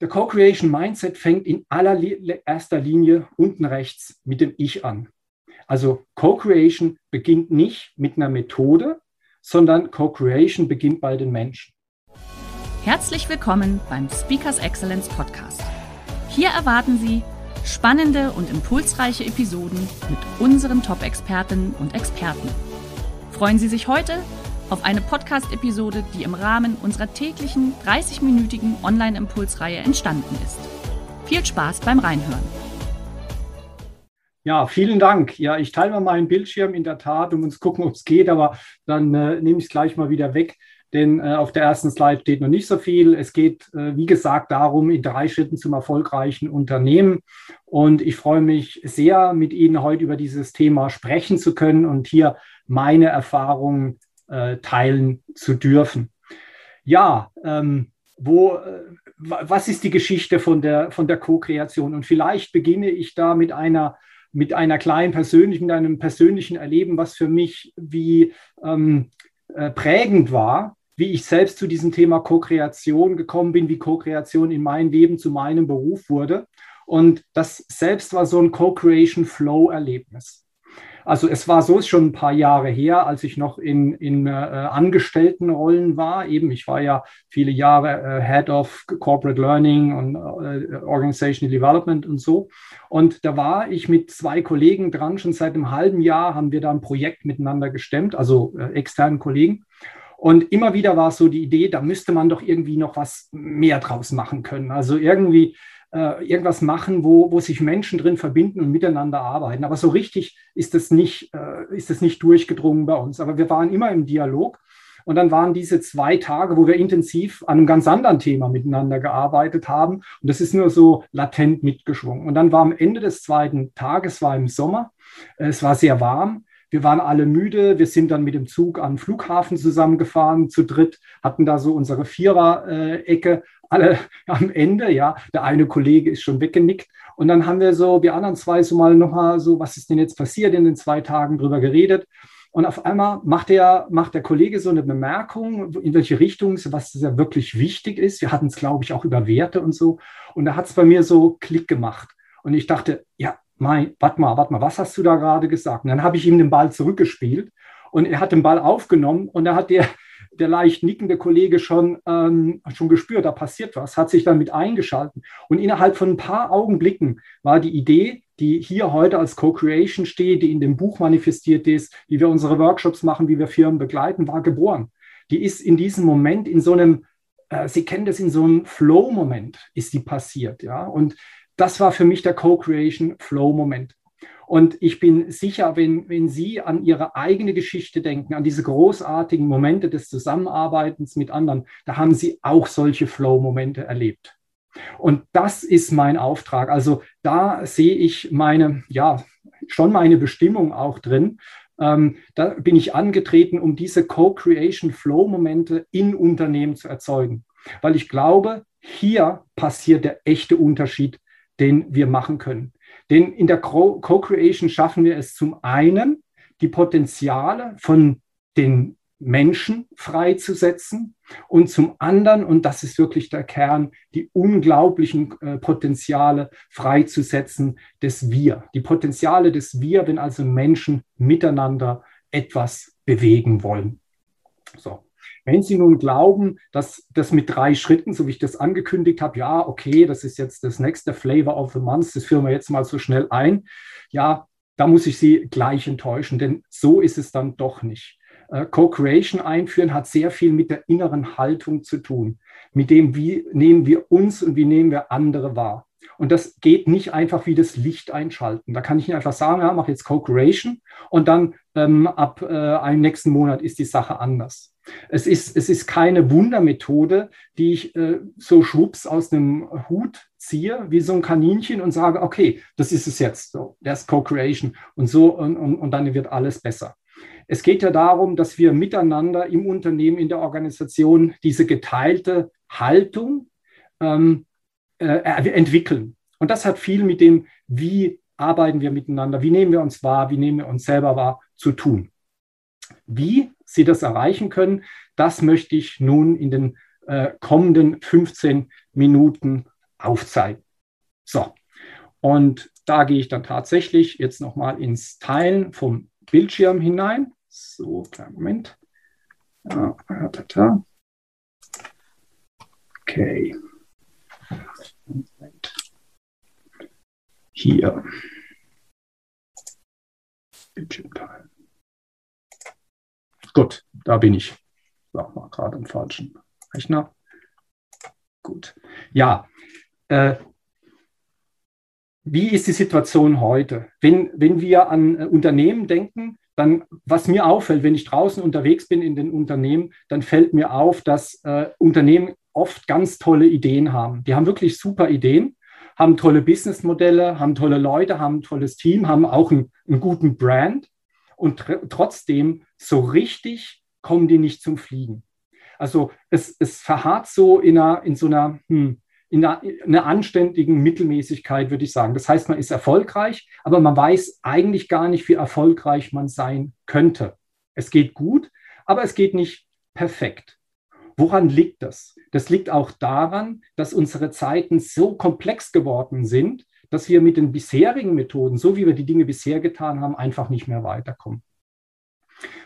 Der Co-Creation Mindset fängt in allererster Linie unten rechts mit dem Ich an. Also Co-Creation beginnt nicht mit einer Methode, sondern Co-Creation beginnt bei den Menschen. Herzlich willkommen beim Speakers Excellence Podcast. Hier erwarten Sie spannende und impulsreiche Episoden mit unseren Top-Expertinnen und Experten. Freuen Sie sich heute auf eine Podcast-Episode, die im Rahmen unserer täglichen 30-minütigen Online-Impulsreihe entstanden ist. Viel Spaß beim Reinhören. Ja, vielen Dank. Ja, ich teile mal meinen Bildschirm in der Tat, um uns gucken, ob es geht, aber dann äh, nehme ich es gleich mal wieder weg, denn äh, auf der ersten Slide steht noch nicht so viel. Es geht, äh, wie gesagt, darum, in drei Schritten zum erfolgreichen Unternehmen. Und ich freue mich sehr, mit Ihnen heute über dieses Thema sprechen zu können und hier meine Erfahrungen äh, teilen zu dürfen. Ja, ähm, wo, äh, was ist die Geschichte von der, von der Co-Kreation? Und vielleicht beginne ich da mit einer, mit einer kleinen persönlichen, mit einem persönlichen Erleben, was für mich wie ähm, äh, prägend war, wie ich selbst zu diesem Thema Co-Kreation gekommen bin, wie Co-Kreation in meinem Leben zu meinem Beruf wurde. Und das selbst war so ein Co-Creation Flow-Erlebnis. Also es war so, schon ein paar Jahre her, als ich noch in, in äh, Angestelltenrollen war. Eben, ich war ja viele Jahre äh, Head of Corporate Learning und äh, Organizational Development und so. Und da war ich mit zwei Kollegen dran, schon seit einem halben Jahr haben wir da ein Projekt miteinander gestemmt, also äh, externen Kollegen. Und immer wieder war es so die Idee, da müsste man doch irgendwie noch was mehr draus machen können. Also irgendwie äh, irgendwas machen, wo, wo sich Menschen drin verbinden und miteinander arbeiten. Aber so richtig ist das, nicht, äh, ist das nicht durchgedrungen bei uns. Aber wir waren immer im Dialog. Und dann waren diese zwei Tage, wo wir intensiv an einem ganz anderen Thema miteinander gearbeitet haben. Und das ist nur so latent mitgeschwungen. Und dann war am Ende des zweiten Tages, war im Sommer, es war sehr warm. Wir waren alle müde. Wir sind dann mit dem Zug am Flughafen zusammengefahren, zu dritt, hatten da so unsere Vierer-Ecke alle am Ende, ja, der eine Kollege ist schon weggenickt. Und dann haben wir so, wir anderen zwei so mal nochmal so, was ist denn jetzt passiert in den zwei Tagen drüber geredet. Und auf einmal macht der, macht der Kollege so eine Bemerkung, in welche Richtung, was ja wirklich wichtig ist. Wir hatten es, glaube ich, auch über Werte und so. Und da hat es bei mir so Klick gemacht. Und ich dachte, ja, mein, warte mal, warte mal, was hast du da gerade gesagt? Und dann habe ich ihm den Ball zurückgespielt und er hat den Ball aufgenommen und da hat der, der leicht nickende Kollege schon, ähm, schon gespürt, da passiert was, hat sich dann mit eingeschalten. Und innerhalb von ein paar Augenblicken war die Idee, die hier heute als Co-Creation steht, die in dem Buch manifestiert ist, wie wir unsere Workshops machen, wie wir Firmen begleiten, war geboren. Die ist in diesem Moment in so einem, äh, Sie kennen das in so einem Flow-Moment, ist die passiert. Ja? Und das war für mich der Co-Creation Flow-Moment. Und ich bin sicher, wenn, wenn Sie an Ihre eigene Geschichte denken, an diese großartigen Momente des Zusammenarbeitens mit anderen, da haben Sie auch solche Flow-Momente erlebt. Und das ist mein Auftrag. Also da sehe ich meine, ja, schon meine Bestimmung auch drin. Ähm, da bin ich angetreten, um diese Co-Creation Flow-Momente in Unternehmen zu erzeugen. Weil ich glaube, hier passiert der echte Unterschied, den wir machen können. Denn in der Co-Creation schaffen wir es zum einen, die Potenziale von den Menschen freizusetzen und zum anderen, und das ist wirklich der Kern, die unglaublichen äh, Potenziale freizusetzen des Wir. Die Potenziale des Wir, wenn also Menschen miteinander etwas bewegen wollen. So. Wenn Sie nun glauben, dass das mit drei Schritten, so wie ich das angekündigt habe, ja, okay, das ist jetzt das nächste Flavor of the Month, das führen wir jetzt mal so schnell ein, ja, da muss ich Sie gleich enttäuschen, denn so ist es dann doch nicht. Äh, Co-Creation einführen hat sehr viel mit der inneren Haltung zu tun, mit dem, wie nehmen wir uns und wie nehmen wir andere wahr. Und das geht nicht einfach wie das Licht einschalten. Da kann ich nicht einfach sagen, ja, mach jetzt Co-Creation und dann ähm, ab äh, einem nächsten Monat ist die Sache anders. Es ist, es ist keine Wundermethode, die ich äh, so schwupps aus einem Hut ziehe, wie so ein Kaninchen und sage, okay, das ist es jetzt, so, das ist Co-Creation und so und, und, und dann wird alles besser. Es geht ja darum, dass wir miteinander im Unternehmen, in der Organisation diese geteilte Haltung ähm, äh, entwickeln. Und das hat viel mit dem, wie arbeiten wir miteinander, wie nehmen wir uns wahr, wie nehmen wir uns selber wahr, zu tun. Wie Sie das erreichen können, das möchte ich nun in den äh, kommenden 15 Minuten aufzeigen. So, und da gehe ich dann tatsächlich jetzt nochmal ins Teilen vom Bildschirm hinein. So, Moment. Ja, ta, ta. Okay. Hier. Bildschirm teilen. Gut, da bin ich. Sag mal gerade im falschen Rechner. Gut. Ja. Äh, wie ist die Situation heute? Wenn, wenn wir an äh, Unternehmen denken, dann, was mir auffällt, wenn ich draußen unterwegs bin in den Unternehmen, dann fällt mir auf, dass äh, Unternehmen oft ganz tolle Ideen haben. Die haben wirklich super Ideen, haben tolle Businessmodelle, haben tolle Leute, haben ein tolles Team, haben auch einen, einen guten Brand und tr trotzdem so richtig kommen die nicht zum Fliegen. Also es, es verharrt so in, einer, in so einer, hm, in einer, in einer anständigen Mittelmäßigkeit, würde ich sagen. Das heißt, man ist erfolgreich, aber man weiß eigentlich gar nicht, wie erfolgreich man sein könnte. Es geht gut, aber es geht nicht perfekt. Woran liegt das? Das liegt auch daran, dass unsere Zeiten so komplex geworden sind, dass wir mit den bisherigen Methoden, so wie wir die Dinge bisher getan haben, einfach nicht mehr weiterkommen.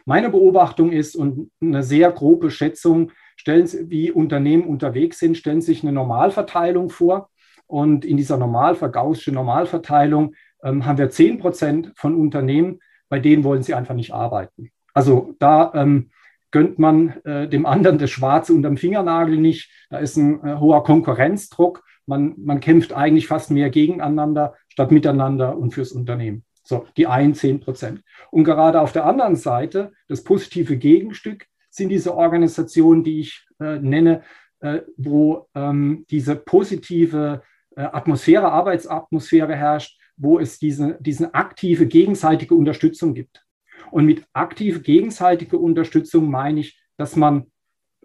Meine Beobachtung ist und eine sehr grobe Schätzung, stellen Sie, wie Unternehmen unterwegs sind, stellen Sie sich eine Normalverteilung vor. Und in dieser Normalvergaußsche Normalverteilung ähm, haben wir 10 Prozent von Unternehmen, bei denen wollen sie einfach nicht arbeiten. Also da ähm, gönnt man äh, dem anderen das Schwarze unterm Fingernagel nicht. Da ist ein äh, hoher Konkurrenzdruck man, man kämpft eigentlich fast mehr gegeneinander statt miteinander und fürs Unternehmen. So, die einen 10 Prozent. Und gerade auf der anderen Seite, das positive Gegenstück, sind diese Organisationen, die ich äh, nenne, äh, wo ähm, diese positive äh, Atmosphäre, Arbeitsatmosphäre herrscht, wo es diese, diese aktive gegenseitige Unterstützung gibt. Und mit aktive gegenseitige Unterstützung meine ich, dass man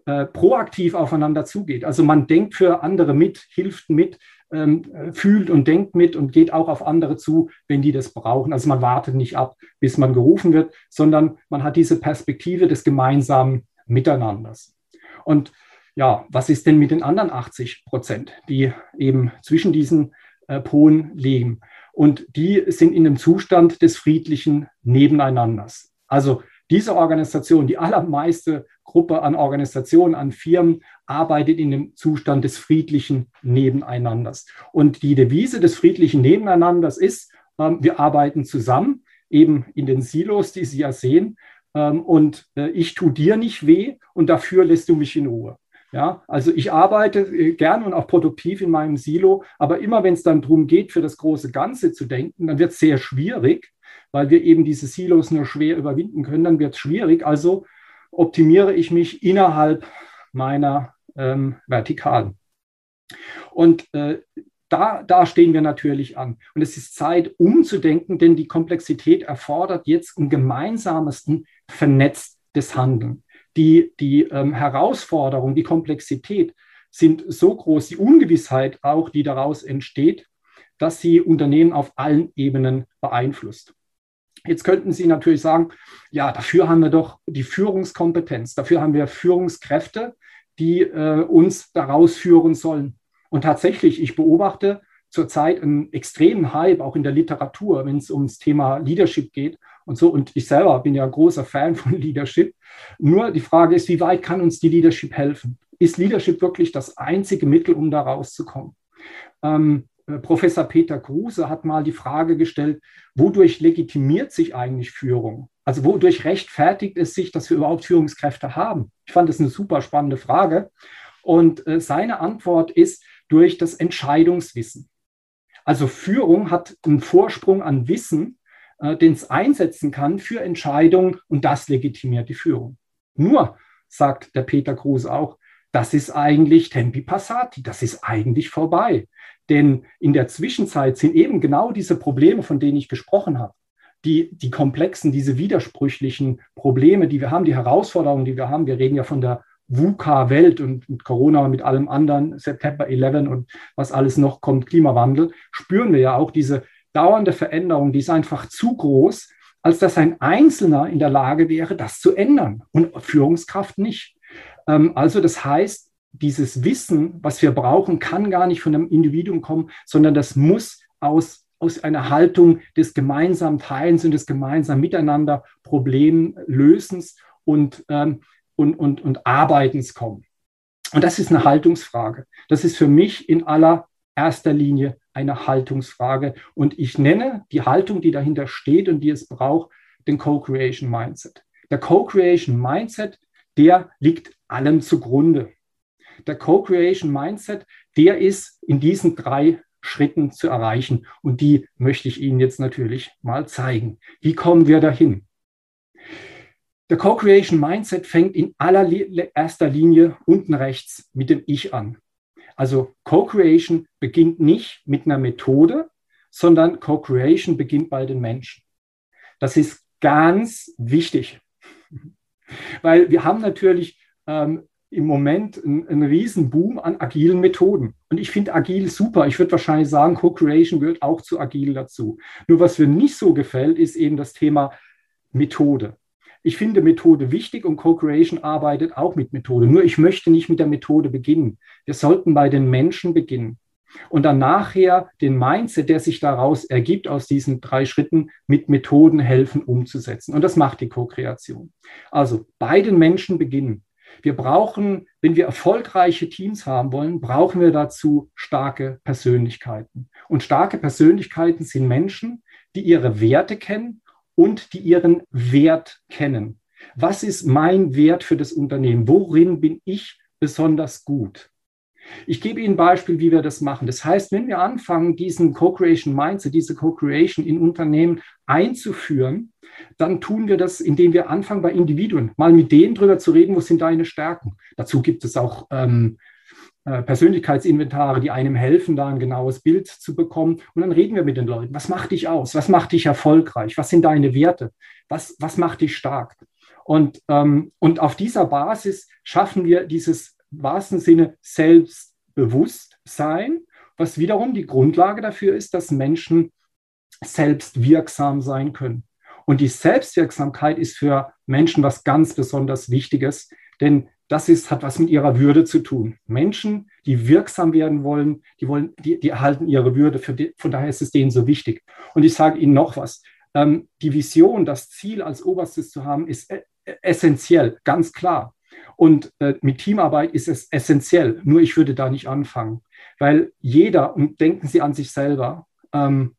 äh, proaktiv aufeinander zugeht. Also man denkt für andere mit, hilft mit, ähm, fühlt und denkt mit und geht auch auf andere zu, wenn die das brauchen. Also man wartet nicht ab, bis man gerufen wird, sondern man hat diese Perspektive des gemeinsamen Miteinanders. Und ja, was ist denn mit den anderen 80 Prozent, die eben zwischen diesen äh, Polen liegen? Und die sind in dem Zustand des friedlichen Nebeneinanders. Also diese Organisation, die allermeiste Gruppe an Organisationen, an Firmen arbeitet in dem Zustand des friedlichen Nebeneinanders. Und die Devise des friedlichen Nebeneinanders ist, ähm, wir arbeiten zusammen, eben in den Silos, die Sie ja sehen. Ähm, und äh, ich tue dir nicht weh und dafür lässt du mich in Ruhe. Ja, also ich arbeite äh, gern und auch produktiv in meinem Silo, aber immer wenn es dann darum geht, für das große Ganze zu denken, dann wird es sehr schwierig, weil wir eben diese Silos nur schwer überwinden können, dann wird es schwierig. Also optimiere ich mich innerhalb meiner ähm, Vertikalen. Und äh, da, da stehen wir natürlich an. Und es ist Zeit, umzudenken, denn die Komplexität erfordert jetzt ein gemeinsames, vernetztes Handeln. Die, die ähm, Herausforderung, die Komplexität sind so groß, die Ungewissheit auch, die daraus entsteht, dass sie Unternehmen auf allen Ebenen beeinflusst. Jetzt könnten Sie natürlich sagen, ja, dafür haben wir doch die Führungskompetenz, dafür haben wir Führungskräfte, die äh, uns daraus führen sollen. Und tatsächlich, ich beobachte zurzeit einen extremen Hype auch in der Literatur, wenn es ums Thema Leadership geht und so. Und ich selber bin ja ein großer Fan von Leadership. Nur die Frage ist, wie weit kann uns die Leadership helfen? Ist Leadership wirklich das einzige Mittel, um da rauszukommen? Ähm, äh, Professor Peter Kruse hat mal die Frage gestellt, wodurch legitimiert sich eigentlich Führung? Also wodurch rechtfertigt es sich, dass wir überhaupt Führungskräfte haben? Ich fand das eine super spannende Frage. Und äh, seine Antwort ist durch das Entscheidungswissen. Also Führung hat einen Vorsprung an Wissen, äh, den es einsetzen kann für Entscheidungen und das legitimiert die Führung. Nur sagt der Peter Kruse auch, das ist eigentlich Tempi Passati, das ist eigentlich vorbei. Denn in der Zwischenzeit sind eben genau diese Probleme, von denen ich gesprochen habe, die, die komplexen, diese widersprüchlichen Probleme, die wir haben, die Herausforderungen, die wir haben. Wir reden ja von der VUCA-Welt und mit Corona und mit allem anderen, September 11 und was alles noch kommt, Klimawandel, spüren wir ja auch diese dauernde Veränderung, die ist einfach zu groß, als dass ein Einzelner in der Lage wäre, das zu ändern und Führungskraft nicht. Ähm, also das heißt, dieses Wissen, was wir brauchen, kann gar nicht von einem Individuum kommen, sondern das muss aus, aus einer Haltung des gemeinsamen Teilens und des gemeinsamen Miteinander Problemlösens und, ähm, und, und, und Arbeitens kommen. Und das ist eine Haltungsfrage. Das ist für mich in allererster Linie eine Haltungsfrage. Und ich nenne die Haltung, die dahinter steht und die es braucht, den Co-Creation Mindset. Der Co-Creation Mindset, der liegt allem zugrunde. Der Co-Creation Mindset, der ist in diesen drei Schritten zu erreichen. Und die möchte ich Ihnen jetzt natürlich mal zeigen. Wie kommen wir dahin? Der Co-Creation Mindset fängt in allererster Linie unten rechts mit dem Ich an. Also Co-Creation beginnt nicht mit einer Methode, sondern Co-Creation beginnt bei den Menschen. Das ist ganz wichtig, weil wir haben natürlich ähm, im Moment einen, einen riesen Boom an agilen Methoden. Und ich finde agil super. Ich würde wahrscheinlich sagen, Co-Creation gehört auch zu agil dazu. Nur was mir nicht so gefällt, ist eben das Thema Methode. Ich finde Methode wichtig und Co-Creation arbeitet auch mit Methode. Nur ich möchte nicht mit der Methode beginnen. Wir sollten bei den Menschen beginnen und dann nachher den Mindset, der sich daraus ergibt, aus diesen drei Schritten mit Methoden helfen umzusetzen. Und das macht die Co-Kreation. Also bei den Menschen beginnen. Wir brauchen, wenn wir erfolgreiche Teams haben wollen, brauchen wir dazu starke Persönlichkeiten. Und starke Persönlichkeiten sind Menschen, die ihre Werte kennen und die ihren Wert kennen. Was ist mein Wert für das Unternehmen? Worin bin ich besonders gut? Ich gebe Ihnen ein Beispiel, wie wir das machen. Das heißt, wenn wir anfangen, diesen Co-Creation Mindset, diese Co-Creation in Unternehmen einzuführen, dann tun wir das, indem wir anfangen, bei Individuen mal mit denen drüber zu reden, wo sind deine Stärken. Dazu gibt es auch ähm, äh, Persönlichkeitsinventare, die einem helfen, da ein genaues Bild zu bekommen. Und dann reden wir mit den Leuten. Was macht dich aus? Was macht dich erfolgreich? Was sind deine Werte? Was, was macht dich stark? Und, ähm, und auf dieser Basis schaffen wir dieses wahrsten Sinne Selbstbewusstsein, was wiederum die Grundlage dafür ist, dass Menschen selbst wirksam sein können. Und die Selbstwirksamkeit ist für Menschen was ganz besonders Wichtiges, denn das ist, hat was mit ihrer Würde zu tun. Menschen, die wirksam werden wollen, die, wollen, die, die erhalten ihre Würde. Die, von daher ist es denen so wichtig. Und ich sage Ihnen noch was. Ähm, die Vision, das Ziel als oberstes zu haben, ist äh, essentiell, ganz klar. Und äh, mit Teamarbeit ist es essentiell. Nur ich würde da nicht anfangen, weil jeder, und denken Sie an sich selber, ähm,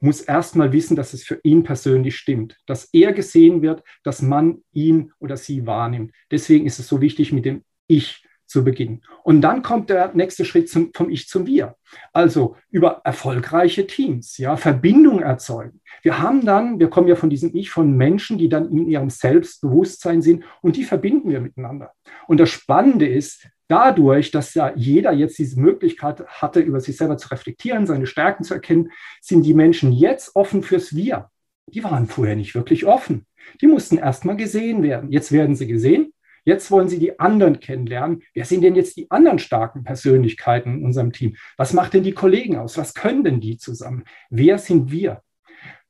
muss erstmal wissen, dass es für ihn persönlich stimmt, dass er gesehen wird, dass man ihn oder sie wahrnimmt. Deswegen ist es so wichtig, mit dem Ich zu beginnen. Und dann kommt der nächste Schritt zum, vom Ich zum Wir. Also über erfolgreiche Teams, ja, Verbindung erzeugen. Wir haben dann, wir kommen ja von diesem Ich, von Menschen, die dann in ihrem Selbstbewusstsein sind und die verbinden wir miteinander. Und das Spannende ist, dadurch, dass ja jeder jetzt diese Möglichkeit hatte, über sich selber zu reflektieren, seine Stärken zu erkennen, sind die Menschen jetzt offen fürs Wir. Die waren vorher nicht wirklich offen. Die mussten erstmal gesehen werden. Jetzt werden sie gesehen. Jetzt wollen sie die anderen kennenlernen. Wer sind denn jetzt die anderen starken Persönlichkeiten in unserem Team? Was macht denn die Kollegen aus? Was können denn die zusammen? Wer sind wir?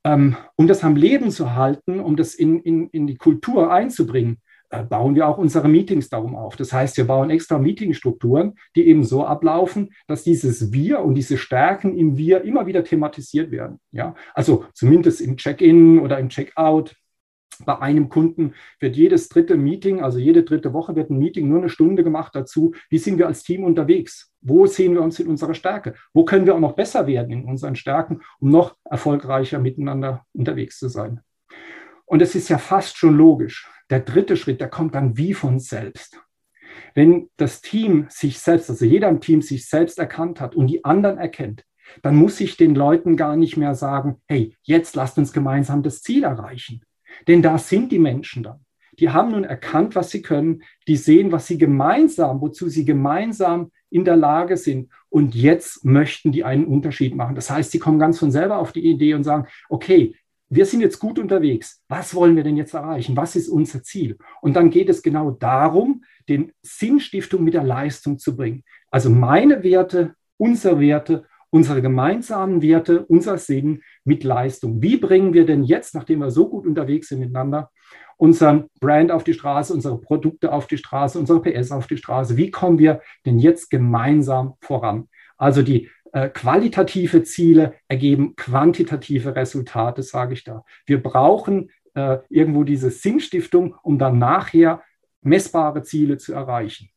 Ähm, um das am Leben zu halten, um das in, in, in die Kultur einzubringen, äh, bauen wir auch unsere Meetings darum auf. Das heißt, wir bauen extra Meetingstrukturen, die eben so ablaufen, dass dieses Wir und diese Stärken im Wir immer wieder thematisiert werden. Ja, also zumindest im Check-in oder im Check-out. Bei einem Kunden wird jedes dritte Meeting, also jede dritte Woche wird ein Meeting nur eine Stunde gemacht dazu. Wie sind wir als Team unterwegs? Wo sehen wir uns in unserer Stärke? Wo können wir auch noch besser werden in unseren Stärken, um noch erfolgreicher miteinander unterwegs zu sein? Und es ist ja fast schon logisch. Der dritte Schritt, der kommt dann wie von selbst. Wenn das Team sich selbst, also jeder im Team sich selbst erkannt hat und die anderen erkennt, dann muss ich den Leuten gar nicht mehr sagen, hey, jetzt lasst uns gemeinsam das Ziel erreichen. Denn da sind die Menschen dann. die haben nun erkannt, was sie können, die sehen, was sie gemeinsam, wozu sie gemeinsam in der Lage sind. Und jetzt möchten die einen Unterschied machen. Das heißt, sie kommen ganz von selber auf die Idee und sagen, okay, wir sind jetzt gut unterwegs. Was wollen wir denn jetzt erreichen? Was ist unser Ziel? Und dann geht es genau darum, den Sinnstiftung mit der Leistung zu bringen. Also meine Werte, unsere Werte, unsere gemeinsamen Werte, unser Sinn mit Leistung. Wie bringen wir denn jetzt, nachdem wir so gut unterwegs sind miteinander, unseren Brand auf die Straße, unsere Produkte auf die Straße, unsere PS auf die Straße? Wie kommen wir denn jetzt gemeinsam voran? Also die äh, qualitative Ziele ergeben quantitative Resultate, sage ich da. Wir brauchen äh, irgendwo diese Sinnstiftung, um dann nachher messbare Ziele zu erreichen.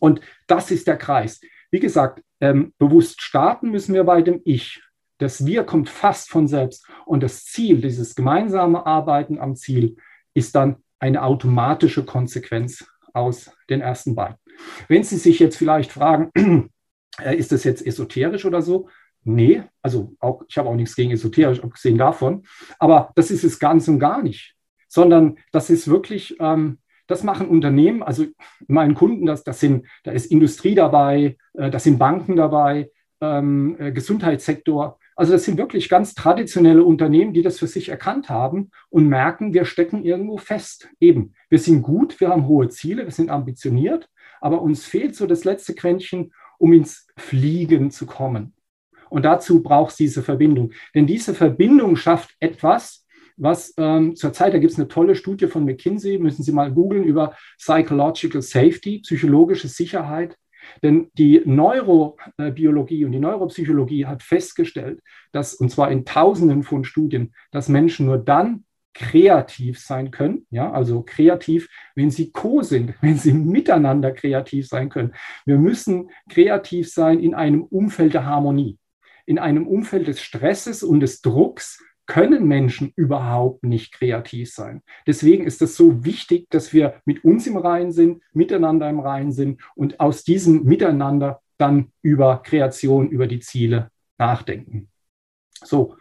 Und das ist der Kreis. Wie gesagt, ähm, bewusst starten müssen wir bei dem Ich. Das Wir kommt fast von selbst. Und das Ziel, dieses gemeinsame Arbeiten am Ziel, ist dann eine automatische Konsequenz aus den ersten beiden. Wenn Sie sich jetzt vielleicht fragen, äh, ist das jetzt esoterisch oder so? Nee, also auch, ich habe auch nichts gegen esoterisch, abgesehen davon. Aber das ist es ganz und gar nicht, sondern das ist wirklich, ähm, das machen Unternehmen, also meinen Kunden, das, das sind, da ist Industrie dabei, äh, das sind Banken dabei, ähm, äh, Gesundheitssektor. Also das sind wirklich ganz traditionelle Unternehmen, die das für sich erkannt haben und merken, wir stecken irgendwo fest. Eben, wir sind gut, wir haben hohe Ziele, wir sind ambitioniert, aber uns fehlt so das letzte Quäntchen, um ins Fliegen zu kommen. Und dazu braucht es diese Verbindung. Denn diese Verbindung schafft etwas, was ähm, zurzeit, da gibt es eine tolle Studie von McKinsey, müssen Sie mal googeln, über Psychological Safety, psychologische Sicherheit. Denn die Neurobiologie und die Neuropsychologie hat festgestellt, dass, und zwar in Tausenden von Studien, dass Menschen nur dann kreativ sein können, ja, also kreativ, wenn sie co sind, wenn sie miteinander kreativ sein können. Wir müssen kreativ sein in einem Umfeld der Harmonie. In einem Umfeld des Stresses und des Drucks können Menschen überhaupt nicht kreativ sein. Deswegen ist es so wichtig, dass wir mit uns im Reinen sind, miteinander im Reinen sind und aus diesem Miteinander dann über Kreation, über die Ziele nachdenken. So,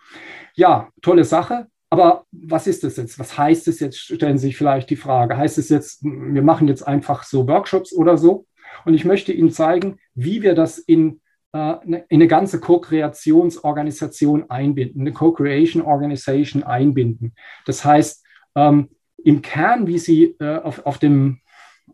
ja, tolle Sache. Aber was ist das jetzt? Was heißt es jetzt? Stellen Sie sich vielleicht die Frage. Heißt es jetzt, wir machen jetzt einfach so Workshops oder so? Und ich möchte Ihnen zeigen, wie wir das in, in eine ganze Co-Kreationsorganisation einbinden, eine Co-Creation Organization einbinden. Das heißt, ähm, im Kern, wie Sie äh, auf, auf, dem,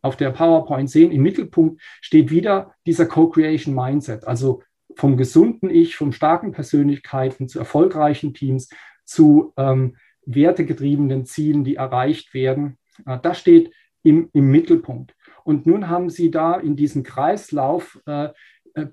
auf der PowerPoint sehen, im Mittelpunkt steht wieder dieser Co-Creation Mindset. Also vom gesunden Ich, vom starken Persönlichkeiten zu erfolgreichen Teams, zu ähm, wertegetriebenen Zielen, die erreicht werden. Äh, das steht im, im Mittelpunkt. Und nun haben Sie da in diesem Kreislauf äh, äh,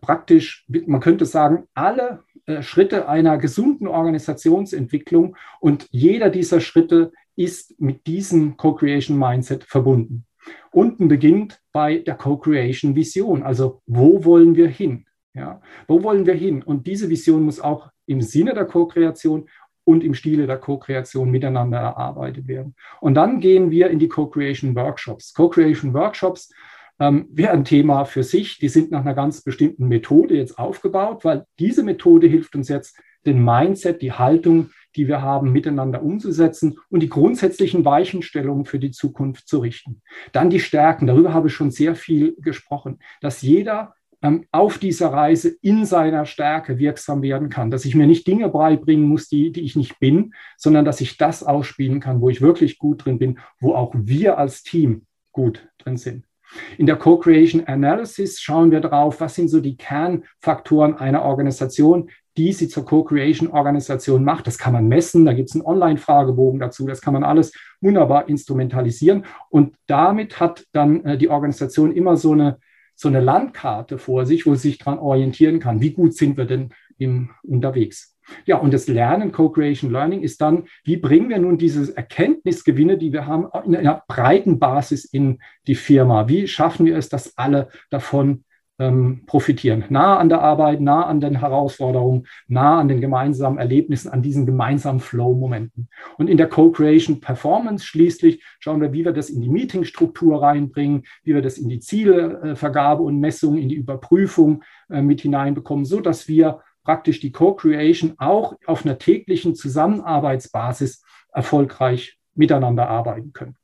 praktisch, man könnte sagen, alle äh, Schritte einer gesunden Organisationsentwicklung und jeder dieser Schritte ist mit diesem Co-Creation Mindset verbunden. Unten beginnt bei der Co-Creation Vision, also wo wollen wir hin? Ja, wo wollen wir hin? Und diese Vision muss auch im Sinne der Co-Kreation und im Stile der Co-Kreation miteinander erarbeitet werden. Und dann gehen wir in die Co-Creation Workshops. Co-Creation Workshops ähm, wäre ein Thema für sich. Die sind nach einer ganz bestimmten Methode jetzt aufgebaut, weil diese Methode hilft uns jetzt, den Mindset, die Haltung, die wir haben, miteinander umzusetzen und die grundsätzlichen Weichenstellungen für die Zukunft zu richten. Dann die Stärken, darüber habe ich schon sehr viel gesprochen, dass jeder ähm, auf dieser Reise in seiner Stärke wirksam werden kann, dass ich mir nicht Dinge beibringen muss, die, die ich nicht bin, sondern dass ich das ausspielen kann, wo ich wirklich gut drin bin, wo auch wir als Team gut drin sind. In der Co-Creation Analysis schauen wir drauf, was sind so die Kernfaktoren einer Organisation, die sie zur Co-Creation-Organisation macht. Das kann man messen, da gibt es einen Online-Fragebogen dazu, das kann man alles wunderbar instrumentalisieren. Und damit hat dann äh, die Organisation immer so eine so eine Landkarte vor sich, wo sie sich daran orientieren kann. Wie gut sind wir denn im, unterwegs? Ja, und das Lernen, Co-Creation Learning ist dann, wie bringen wir nun diese Erkenntnisgewinne, die wir haben, in einer breiten Basis in die Firma? Wie schaffen wir es, dass alle davon ähm, profitieren. Nah an der Arbeit, nah an den Herausforderungen, nah an den gemeinsamen Erlebnissen, an diesen gemeinsamen Flow-Momenten. Und in der Co-Creation Performance schließlich schauen wir, wie wir das in die Meetingstruktur reinbringen, wie wir das in die Zielvergabe und Messung, in die Überprüfung äh, mit hineinbekommen, so dass wir praktisch die Co-Creation auch auf einer täglichen Zusammenarbeitsbasis erfolgreich miteinander arbeiten können.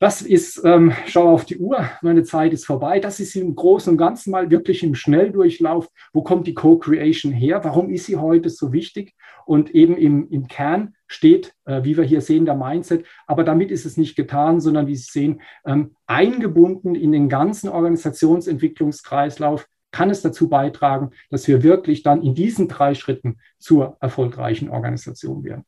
Das ist, ähm, schau auf die Uhr, meine Zeit ist vorbei. Das ist im Großen und Ganzen mal wirklich im Schnelldurchlauf. Wo kommt die Co-Creation her? Warum ist sie heute so wichtig? Und eben im, im Kern steht, äh, wie wir hier sehen, der Mindset. Aber damit ist es nicht getan, sondern wie Sie sehen, ähm, eingebunden in den ganzen Organisationsentwicklungskreislauf kann es dazu beitragen, dass wir wirklich dann in diesen drei Schritten zur erfolgreichen Organisation werden.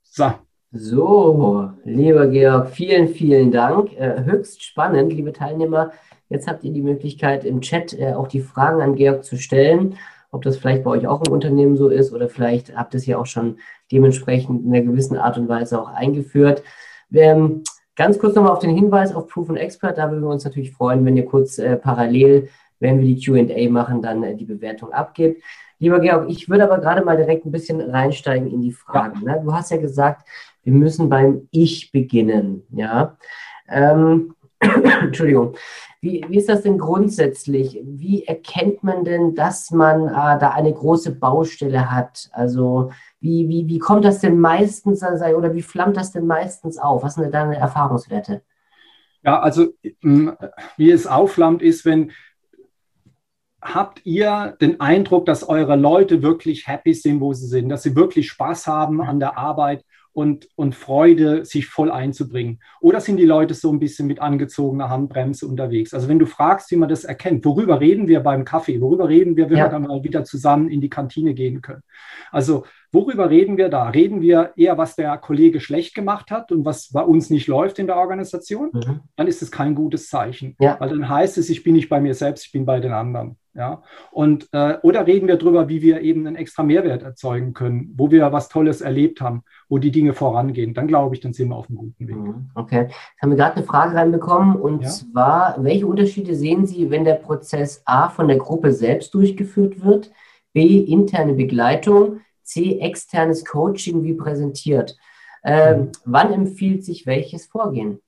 So, so, lieber Georg, vielen, vielen Dank. Äh, höchst spannend, liebe Teilnehmer. Jetzt habt ihr die Möglichkeit, im Chat äh, auch die Fragen an Georg zu stellen. Ob das vielleicht bei euch auch im Unternehmen so ist oder vielleicht habt ihr es ja auch schon dementsprechend in einer gewissen Art und Weise auch eingeführt. Ähm, ganz kurz nochmal auf den Hinweis auf Proof and Expert. Da würden wir uns natürlich freuen, wenn ihr kurz äh, parallel, wenn wir die QA machen, dann äh, die Bewertung abgebt. Lieber Georg, ich würde aber gerade mal direkt ein bisschen reinsteigen in die Fragen. Ja. Ne? Du hast ja gesagt, wir müssen beim Ich beginnen. Ja. Ähm, Entschuldigung. Wie, wie ist das denn grundsätzlich? Wie erkennt man denn, dass man äh, da eine große Baustelle hat? Also wie, wie, wie kommt das denn meistens oder wie flammt das denn meistens auf? Was sind denn deine Erfahrungswerte? Ja, also wie es aufflammt, ist, wenn habt ihr den Eindruck, dass eure Leute wirklich happy sind, wo sie sind, dass sie wirklich Spaß haben an der Arbeit und, und Freude, sich voll einzubringen? Oder sind die Leute so ein bisschen mit angezogener Handbremse unterwegs? Also wenn du fragst, wie man das erkennt, worüber reden wir beim Kaffee? Worüber reden wir, wenn ja. wir dann mal wieder zusammen in die Kantine gehen können? Also worüber reden wir da? Reden wir eher, was der Kollege schlecht gemacht hat und was bei uns nicht läuft in der Organisation? Mhm. Dann ist es kein gutes Zeichen. Ja. Weil dann heißt es, ich bin nicht bei mir selbst, ich bin bei den anderen. Ja? Und, äh, oder reden wir darüber, wie wir eben einen extra Mehrwert erzeugen können, wo wir was Tolles erlebt haben, wo die Dinge vorangehen. Dann glaube ich, dann sind wir auf einem guten Weg. Mhm, okay. Jetzt haben wir gerade eine Frage reinbekommen und ja? zwar, welche Unterschiede sehen Sie, wenn der Prozess A von der Gruppe selbst durchgeführt wird, B interne Begleitung, C externes Coaching wie präsentiert? Ähm, mhm. Wann empfiehlt sich welches Vorgehen?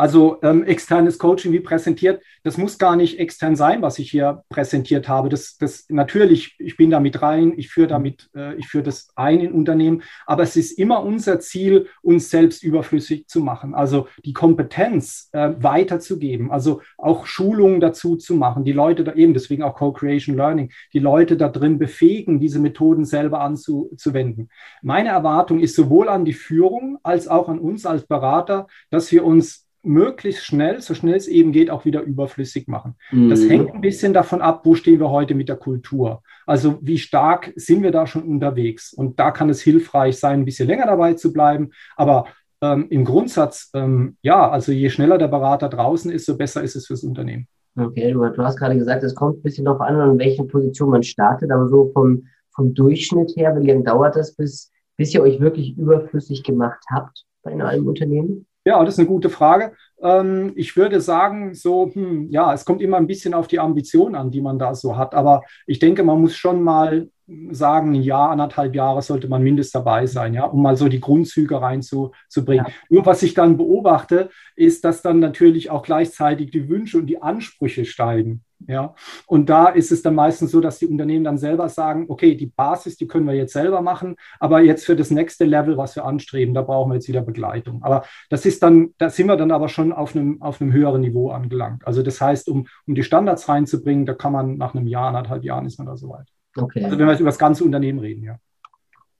Also ähm, externes Coaching, wie präsentiert, das muss gar nicht extern sein, was ich hier präsentiert habe. Das, das natürlich, ich bin da mit rein, ich führe damit, äh, ich führe das ein in Unternehmen, aber es ist immer unser Ziel, uns selbst überflüssig zu machen. Also die Kompetenz äh, weiterzugeben, also auch Schulungen dazu zu machen, die Leute da eben, deswegen auch Co-Creation Learning, die Leute da drin befähigen, diese Methoden selber anzuwenden. Meine Erwartung ist sowohl an die Führung als auch an uns als Berater, dass wir uns möglichst schnell, so schnell es eben geht, auch wieder überflüssig machen. Mhm. Das hängt ein bisschen davon ab, wo stehen wir heute mit der Kultur. Also wie stark sind wir da schon unterwegs? Und da kann es hilfreich sein, ein bisschen länger dabei zu bleiben. Aber ähm, im Grundsatz, ähm, ja, also je schneller der Berater draußen ist, so besser ist es fürs Unternehmen. Okay, du, du hast gerade gesagt, es kommt ein bisschen darauf an, an welchen Position man startet, aber so vom, vom Durchschnitt her, wie lange dauert das, bis, bis ihr euch wirklich überflüssig gemacht habt bei einem Unternehmen? Ja, das ist eine gute Frage. Ähm, ich würde sagen, so, hm, ja, es kommt immer ein bisschen auf die Ambition an, die man da so hat. Aber ich denke, man muss schon mal sagen, ein Jahr, anderthalb Jahre sollte man mindestens dabei sein, ja, um mal so die Grundzüge reinzubringen. Ja. Nur was ich dann beobachte, ist, dass dann natürlich auch gleichzeitig die Wünsche und die Ansprüche steigen. Ja, und da ist es dann meistens so, dass die Unternehmen dann selber sagen, okay, die Basis, die können wir jetzt selber machen, aber jetzt für das nächste Level, was wir anstreben, da brauchen wir jetzt wieder Begleitung. Aber das ist dann, da sind wir dann aber schon auf einem, auf einem höheren Niveau angelangt. Also das heißt, um, um die Standards reinzubringen, da kann man nach einem Jahr, anderthalb Jahren ist man da soweit. Okay. Also wenn wir jetzt über das ganze Unternehmen reden, ja.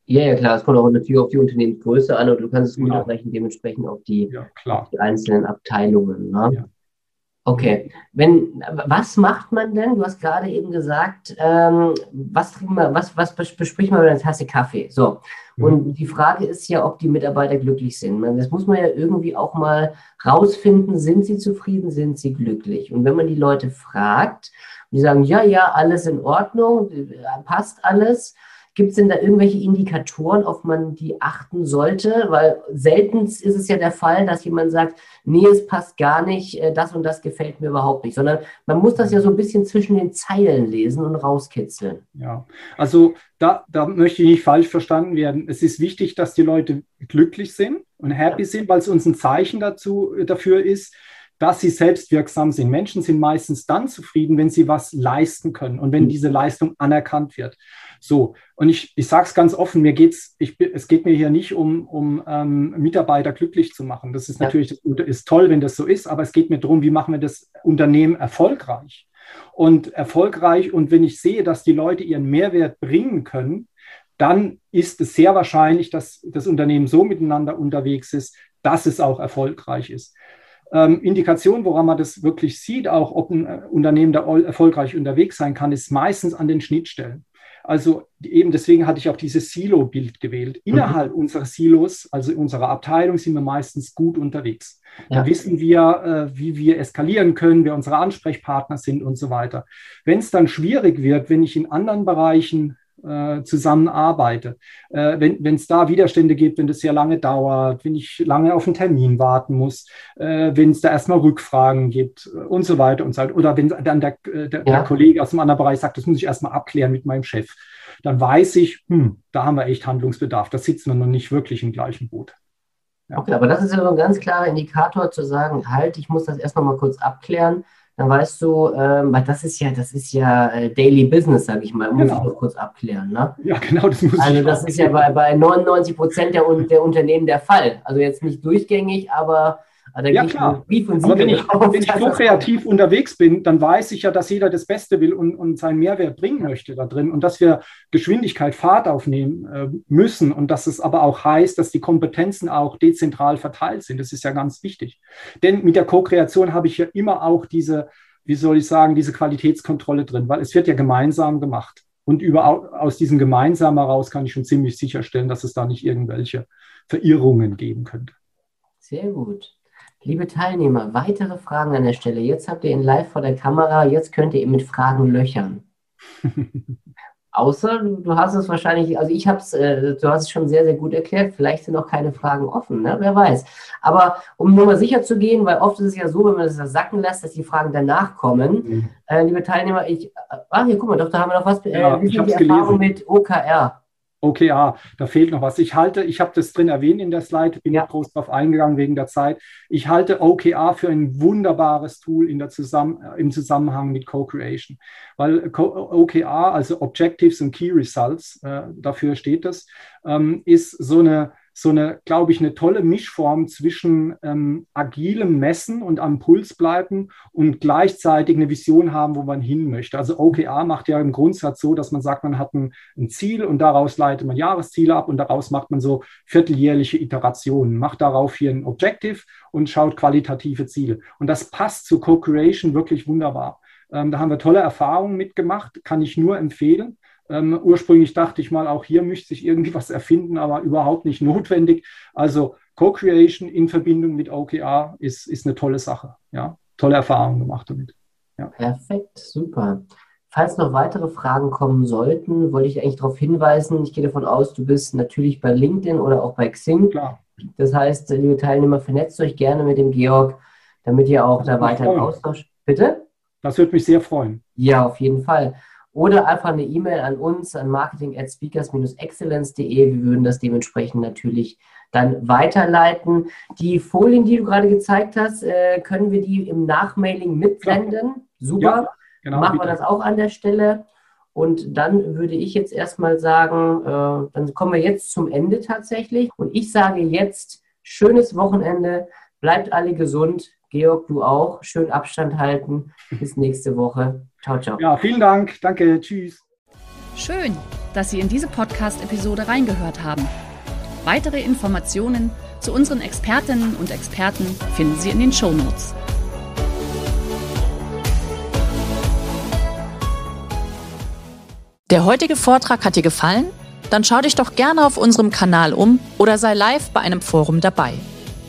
Ja, ja, klar. Es kommt auch natürlich auf die Unternehmensgröße an und du kannst es genau. runterbrechen, dementsprechend auf die, ja, auf die einzelnen Abteilungen. Ne? Ja. Okay. Wenn, was macht man denn? Du hast gerade eben gesagt, ähm, was, was, was bespricht man mit einer Tasse Kaffee? So. Mhm. Und die Frage ist ja, ob die Mitarbeiter glücklich sind. Das muss man ja irgendwie auch mal rausfinden. Sind sie zufrieden? Sind sie glücklich? Und wenn man die Leute fragt, die sagen, ja, ja, alles in Ordnung, passt alles. Gibt es denn da irgendwelche Indikatoren, auf man die achten sollte? Weil selten ist es ja der Fall, dass jemand sagt, nee, es passt gar nicht, äh, das und das gefällt mir überhaupt nicht, sondern man muss das ja so ein bisschen zwischen den Zeilen lesen und rauskitzeln. Ja, also da, da möchte ich nicht falsch verstanden werden. Es ist wichtig, dass die Leute glücklich sind und happy sind, weil es uns ein Zeichen dazu, dafür ist, dass sie selbstwirksam sind. Menschen sind meistens dann zufrieden, wenn sie was leisten können und wenn mhm. diese Leistung anerkannt wird. So, und ich, ich sage es ganz offen, mir geht's, ich, es geht mir hier nicht um, um ähm, Mitarbeiter glücklich zu machen. Das ist natürlich das ist toll, wenn das so ist, aber es geht mir darum, wie machen wir das Unternehmen erfolgreich? Und erfolgreich, und wenn ich sehe, dass die Leute ihren Mehrwert bringen können, dann ist es sehr wahrscheinlich, dass das Unternehmen so miteinander unterwegs ist, dass es auch erfolgreich ist. Ähm, Indikation, woran man das wirklich sieht, auch ob ein äh, Unternehmen da erfolgreich unterwegs sein kann, ist meistens an den Schnittstellen. Also eben deswegen hatte ich auch dieses Silo-Bild gewählt. Mhm. Innerhalb mhm. unserer Silos, also unserer Abteilung, sind wir meistens gut unterwegs. Ja. Da wissen wir, äh, wie wir eskalieren können, wer unsere Ansprechpartner sind und so weiter. Wenn es dann schwierig wird, wenn ich in anderen Bereichen äh, zusammenarbeite. Äh, wenn es da Widerstände gibt, wenn das sehr lange dauert, wenn ich lange auf einen Termin warten muss, äh, wenn es da erstmal Rückfragen gibt äh, und so weiter und so weiter. Oder wenn dann der, äh, der, ja. der Kollege aus einem anderen Bereich sagt, das muss ich erstmal abklären mit meinem Chef, dann weiß ich, hm, da haben wir echt Handlungsbedarf. Da sitzen wir noch nicht wirklich im gleichen Boot. Ja. Okay, aber das ist ja so ein ganz klarer Indikator zu sagen, halt, ich muss das erstmal mal kurz abklären dann weißt du, ähm, weil das ist ja, das ist ja äh, Daily Business, sage ich mal, muss genau. ich noch kurz abklären. Ne? Ja, genau, das muss also das ist ja bei, bei 99 Prozent der, der Unternehmen der Fall. Also jetzt nicht durchgängig, aber also ja, klar. Aber wenn ich, wenn ich so kreativ unterwegs bin, dann weiß ich ja, dass jeder das Beste will und, und seinen Mehrwert bringen möchte da drin und dass wir Geschwindigkeit, Fahrt aufnehmen äh, müssen und dass es aber auch heißt, dass die Kompetenzen auch dezentral verteilt sind. Das ist ja ganz wichtig. Denn mit der Co-Kreation habe ich ja immer auch diese, wie soll ich sagen, diese Qualitätskontrolle drin, weil es wird ja gemeinsam gemacht. Und über, aus diesem Gemeinsamen heraus kann ich schon ziemlich sicherstellen, dass es da nicht irgendwelche Verirrungen geben könnte. Sehr gut. Liebe Teilnehmer, weitere Fragen an der Stelle. Jetzt habt ihr ihn live vor der Kamera, jetzt könnt ihr ihn mit Fragen löchern. Außer du hast es wahrscheinlich, also ich habe es, äh, du hast es schon sehr, sehr gut erklärt. Vielleicht sind noch keine Fragen offen, ne? wer weiß. Aber um nur mal sicher zu gehen, weil oft ist es ja so, wenn man das sacken lässt, dass die Fragen danach kommen. Mhm. Äh, liebe Teilnehmer, ich, äh, ach hier, guck mal, doch, da haben wir noch was. Äh, ja, ich die Erfahrung gelesen. mit OKR. Okay, ah, da fehlt noch was. Ich halte, ich habe das drin erwähnt in der Slide, bin ja. groß drauf eingegangen wegen der Zeit. Ich halte OKR für ein wunderbares Tool in der Zusammen im Zusammenhang mit Co-Creation, weil OKR, also Objectives and Key Results, äh, dafür steht das, ähm, ist so eine so eine, glaube ich, eine tolle Mischform zwischen ähm, agilem Messen und am Puls bleiben und gleichzeitig eine Vision haben, wo man hin möchte. Also OKR macht ja im Grundsatz so, dass man sagt, man hat ein, ein Ziel und daraus leitet man Jahresziele ab und daraus macht man so vierteljährliche Iterationen, macht darauf hier ein Objective und schaut qualitative Ziele. Und das passt zu Co-Creation wirklich wunderbar. Ähm, da haben wir tolle Erfahrungen mitgemacht, kann ich nur empfehlen. Ähm, ursprünglich dachte ich mal, auch hier müsste ich irgendwie was erfinden, aber überhaupt nicht notwendig. Also Co-Creation in Verbindung mit OKR ist, ist eine tolle Sache. Ja, tolle Erfahrung gemacht damit. Ja. Perfekt, super. Falls noch weitere Fragen kommen sollten, wollte ich eigentlich darauf hinweisen, ich gehe davon aus, du bist natürlich bei LinkedIn oder auch bei Xing. Klar. Das heißt, liebe Teilnehmer, vernetzt euch gerne mit dem Georg, damit ihr auch das da weiter im Austausch. Bitte? Das würde mich sehr freuen. Ja, auf jeden Fall oder einfach eine E-Mail an uns an marketing at speakers-excellence.de. Wir würden das dementsprechend natürlich dann weiterleiten. Die Folien, die du gerade gezeigt hast, äh, können wir die im Nachmailing mitsenden. Super. Ja, genau, Machen wir das auch an der Stelle. Und dann würde ich jetzt erstmal sagen, äh, dann kommen wir jetzt zum Ende tatsächlich. Und ich sage jetzt, schönes Wochenende, bleibt alle gesund. Georg, du auch. Schön Abstand halten. Bis nächste Woche. Ciao, ciao. Ja, vielen Dank. Danke. Tschüss. Schön, dass Sie in diese Podcast-Episode reingehört haben. Weitere Informationen zu unseren Expertinnen und Experten finden Sie in den Show Notes. Der heutige Vortrag hat dir gefallen? Dann schau dich doch gerne auf unserem Kanal um oder sei live bei einem Forum dabei.